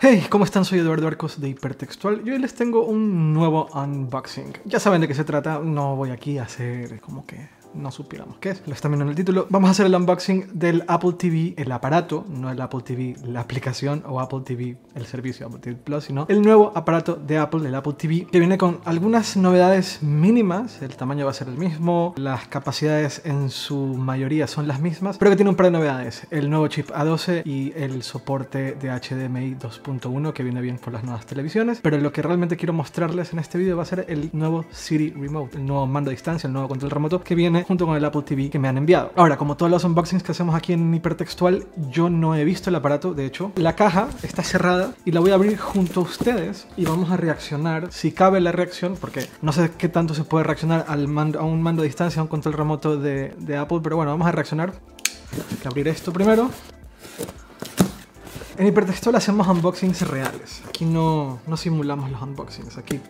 Hey, ¿cómo están? Soy Eduardo Arcos de Hipertextual y hoy les tengo un nuevo unboxing. Ya saben de qué se trata, no voy aquí a hacer como que no supiéramos qué es. Lo están viendo en el título. Vamos a hacer el unboxing del Apple TV, el aparato, no el Apple TV, la aplicación o Apple TV, el servicio Apple TV Plus, sino el nuevo aparato de Apple, el Apple TV, que viene con algunas novedades mínimas. El tamaño va a ser el mismo, las capacidades en su mayoría son las mismas, pero que tiene un par de novedades. El nuevo chip A12 y el soporte de HDMI 2.1 que viene bien por las nuevas televisiones. Pero lo que realmente quiero mostrarles en este video va a ser el nuevo Siri Remote, el nuevo mando a distancia, el nuevo control remoto que viene junto con el Apple TV que me han enviado. Ahora, como todos los unboxings que hacemos aquí en hipertextual, yo no he visto el aparato, de hecho. La caja está cerrada y la voy a abrir junto a ustedes y vamos a reaccionar, si cabe la reacción, porque no sé qué tanto se puede reaccionar al mando, a un mando a distancia, a un control remoto de, de Apple, pero bueno, vamos a reaccionar. Hay que abrir esto primero. En hipertextual hacemos unboxings reales. Aquí no, no simulamos los unboxings. Aquí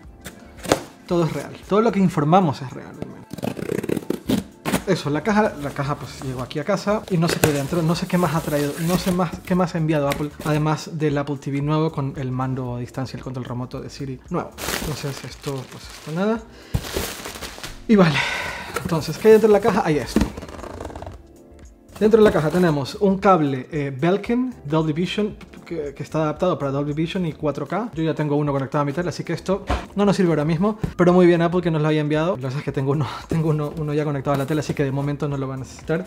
todo es real. Todo lo que informamos es real. Eso, la caja, la caja pues llegó aquí a casa y no sé qué dentro, no sé qué más ha traído, no sé más qué más ha enviado Apple, además del Apple TV nuevo con el mando a distancia, el control remoto de Siri nuevo. Entonces esto, pues esto nada. Y vale, entonces, ¿qué hay dentro de la caja? Hay esto. Dentro de la caja tenemos un cable eh, Belkin Dolby Vision que, está adaptado para Dolby Vision y 4K. Yo ya tengo uno conectado a mi tele, así que esto no nos sirve ahora mismo. Pero muy bien Apple que nos lo haya enviado. Lo que pasa es que tengo uno, tengo uno, ya conectado a la tele, así que de momento no lo va a necesitar.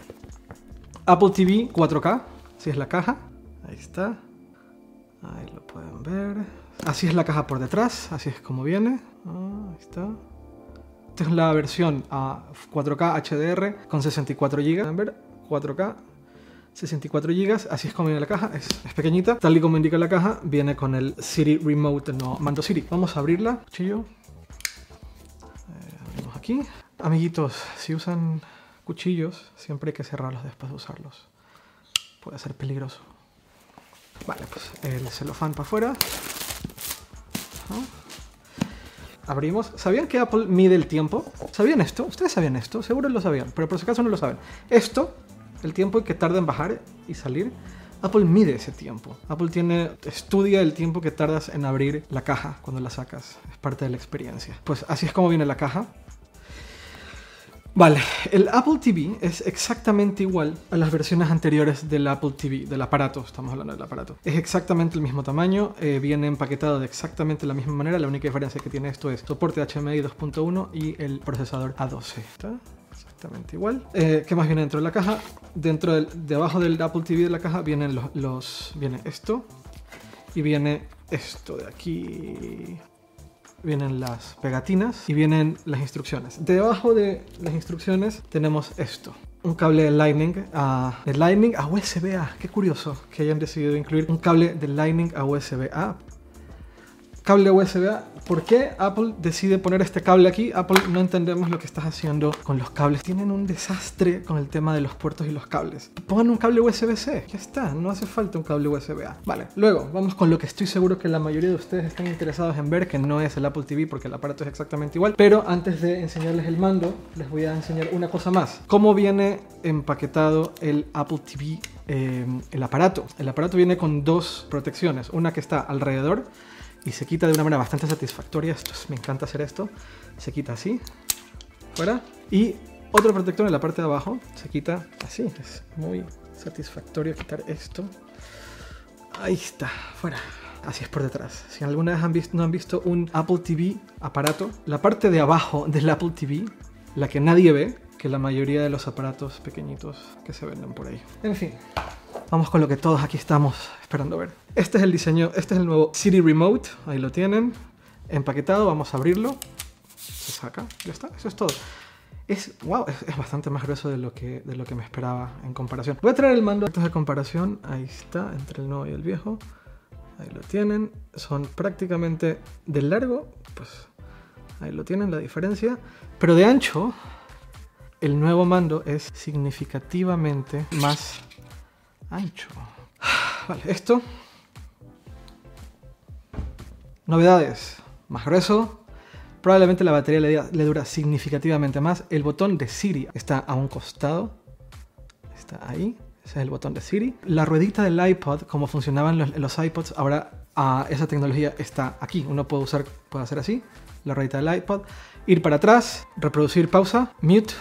Apple TV 4K, así es la caja. Ahí está. Ahí lo pueden ver. Así es la caja por detrás, así es como viene. Ah, ahí está. Esta es la versión a 4K HDR con 64 GB. ¿Pueden ver? 4K, 64 GB, así es como viene la caja, es, pequeñita, tal y como indica la caja, viene con el Siri Remote, no, mando Siri. Vamos a abrirla, cuchillo. Eh, abrimos aquí. Amiguitos, si usan cuchillos, siempre hay que cerrarlos después de usarlos. Puede ser peligroso. Vale, pues el celofán para afuera. Abrimos. ¿Sabían que Apple mide el tiempo? ¿Sabían esto? ¿Ustedes sabían esto? Seguro lo sabían, pero por si acaso no lo saben. Esto el tiempo que tarda en bajar y salir, Apple mide ese tiempo. Apple tiene, estudia el tiempo que tardas en abrir la caja cuando la sacas. Es parte de la experiencia. Pues así es como viene la caja. Vale, el Apple TV es exactamente igual a las versiones anteriores del Apple TV, del aparato, estamos hablando del aparato. Es exactamente el mismo tamaño, eh, viene empaquetado de exactamente la misma manera, la única diferencia que tiene esto es soporte HDMI 2.1 y el procesador A12. ¿Está? Exactamente igual. Eh, ¿Qué más viene dentro de la caja? Dentro del, debajo del Apple TV de la caja vienen los, los viene esto y viene esto de aquí vienen las pegatinas y vienen las instrucciones. Debajo de las instrucciones tenemos esto. Un cable de Lightning a, de Lightning a USB-A. Qué curioso que hayan decidido incluir un cable de Lightning a USB-A cable USB-A. ¿Por qué Apple decide poner este cable aquí? Apple no entendemos lo que estás haciendo con los cables. Tienen un desastre con el tema de los puertos y los cables. Pongan un cable USB-C. Ya está, no hace falta un cable USB-A. Vale, luego vamos con lo que estoy seguro que la mayoría de ustedes están interesados en ver, que no es el Apple TV porque el aparato es exactamente igual. Pero antes de enseñarles el mando, les voy a enseñar una cosa más. ¿Cómo viene empaquetado el Apple TV? Eh, el aparato. El aparato viene con dos protecciones. Una que está alrededor y se quita de una manera bastante satisfactoria. Esto es, me encanta hacer esto. Se quita así, fuera. Y otro protector en la parte de abajo se quita así. Es muy satisfactorio quitar esto. Ahí está, fuera. Así es por detrás. Si alguna vez han visto, no han visto un Apple TV aparato, la parte de abajo del Apple TV, la que nadie ve, que la mayoría de los aparatos pequeñitos que se venden por ahí. En fin, vamos con lo que todos aquí estamos esperando ver. Este es el diseño, este es el nuevo Siri Remote, ahí lo tienen, empaquetado, vamos a abrirlo, se saca, ya está, eso es todo. Es, wow, es, bastante más grueso de lo, que, de lo que me esperaba en comparación. Voy a traer el mando de comparación, ahí está, entre el nuevo y el viejo. Ahí lo tienen, son prácticamente de largo, pues ahí lo tienen la diferencia. Pero de ancho, el nuevo mando es significativamente más ancho. Vale, esto. Novedades. Más grueso. Probablemente la batería le, dura significativamente más. El botón de Siri está a un costado. Está ahí. Ese es el botón de Siri. La ruedita del iPod, como funcionaban los, iPods, ahora a esa tecnología está aquí. Uno puede usar, puede hacer así, la rayita del iPod, ir para atrás, reproducir pausa, mute,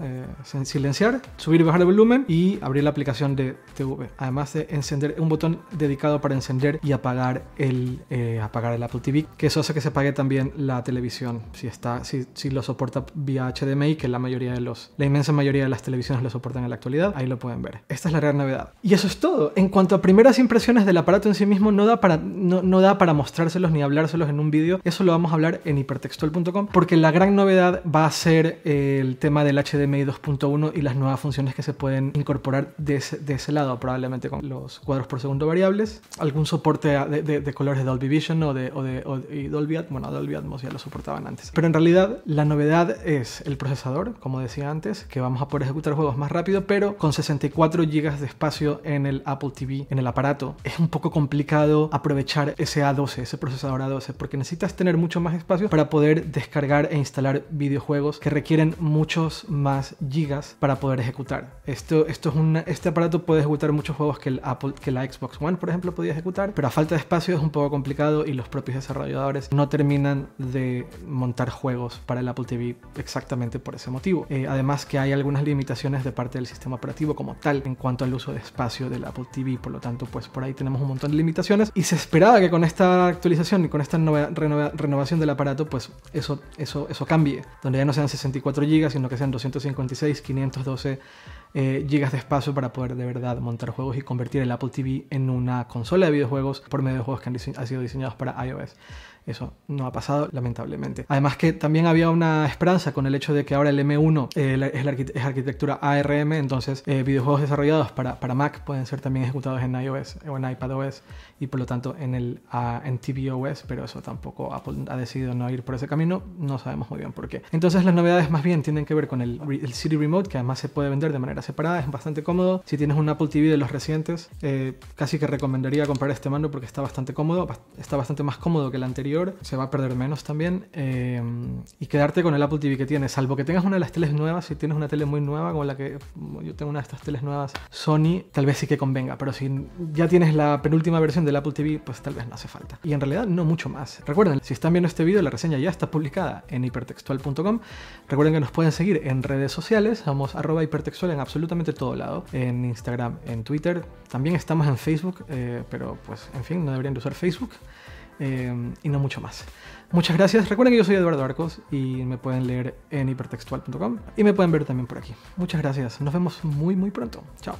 eh, silenciar, subir y bajar el volumen y abrir la aplicación de TV. Además de encender un botón dedicado para encender y apagar el, eh, apagar el Apple TV, que eso hace que se apague también la televisión si, está, si, si lo soporta vía HDMI, que la mayoría de los, la inmensa mayoría de las televisiones lo soportan en la actualidad. Ahí lo pueden ver. Esta es la gran novedad. Y eso es todo. En cuanto a primeras impresiones del aparato en sí mismo, no da para, no, no da para mostrárselos ni hablárselos en un vídeo. Eso lo vamos a hablar en hipertextual.com porque la gran novedad va a ser el tema del HDMI 2.1 y las nuevas funciones que se pueden incorporar de ese, lado, probablemente con los cuadros por segundo variables, algún soporte de, colores de Dolby Vision o de, Dolby Atmos, bueno, Dolby Atmos ya lo soportaban antes. Pero en realidad la novedad es el procesador, como decía antes, que vamos a poder ejecutar juegos más rápido, pero con 64 GB de espacio en el Apple TV, en el aparato. Es un poco complicado aprovechar ese A12, ese procesador A12, porque necesitas tener mucho más espacio para poder descargar e instalar videojuegos que requieren muchos más gigas para poder ejecutar. Esto, esto es este aparato puede ejecutar muchos juegos que, el Apple, que la Xbox One, por ejemplo, podía ejecutar, pero a falta de espacio es un poco complicado y los propios desarrolladores no terminan de montar juegos para el Apple TV exactamente por ese motivo. Eh, además que hay algunas limitaciones de parte del sistema operativo como tal en cuanto al uso de espacio del Apple TV, por lo tanto, pues por ahí tenemos un montón de limitaciones y se esperaba que con esta actualización y con esta renovación del aparato, pues eso, eso, eso cambie, donde ya no sean 64 GB, sino que sean 250 56, 512 eh, gigas de espacio para poder de verdad montar juegos y convertir el Apple TV en una consola de videojuegos por medio de juegos que han sido diseñados para iOS. Eso no ha pasado, lamentablemente. Además que también había una esperanza con el hecho de que ahora el M1 eh, es, la arquitectura ARM, entonces eh, videojuegos desarrollados para, para, Mac pueden ser también ejecutados en iOS o en iPadOS y por lo tanto en el en tvOS, pero eso tampoco Apple ha decidido no ir por ese camino, no sabemos muy bien por qué. Entonces las novedades más bien tienen que ver con el, el Remote, que además se puede vender de manera separada, es bastante cómodo. Si tienes un Apple TV de los recientes, eh, casi que recomendaría comprar este mando porque está bastante cómodo, está bastante más cómodo que el anterior se va a perder menos también. Eh, y quedarte con el Apple TV que tienes, salvo que tengas una de las teles nuevas, si tienes una tele muy nueva, como la que yo tengo una de estas teles nuevas Sony, tal vez sí que convenga, pero si ya tienes la penúltima versión del Apple TV, pues tal vez no hace falta. Y en realidad no mucho más. Recuerden, si están viendo este vídeo, la reseña ya está publicada en hipertextual.com. Recuerden que nos pueden seguir en redes sociales, somos arroba hipertextual en absolutamente todo lado, en Instagram, en Twitter, también estamos en Facebook, eh, pero pues en fin, no deberían de usar Facebook. Em, y no mucho más. Muchas gracias. Recuerden que yo soy Eduardo Arcos y me pueden leer en hipertextual.com y me pueden ver también por aquí. Muchas gracias. Nos vemos muy muy pronto. Chao.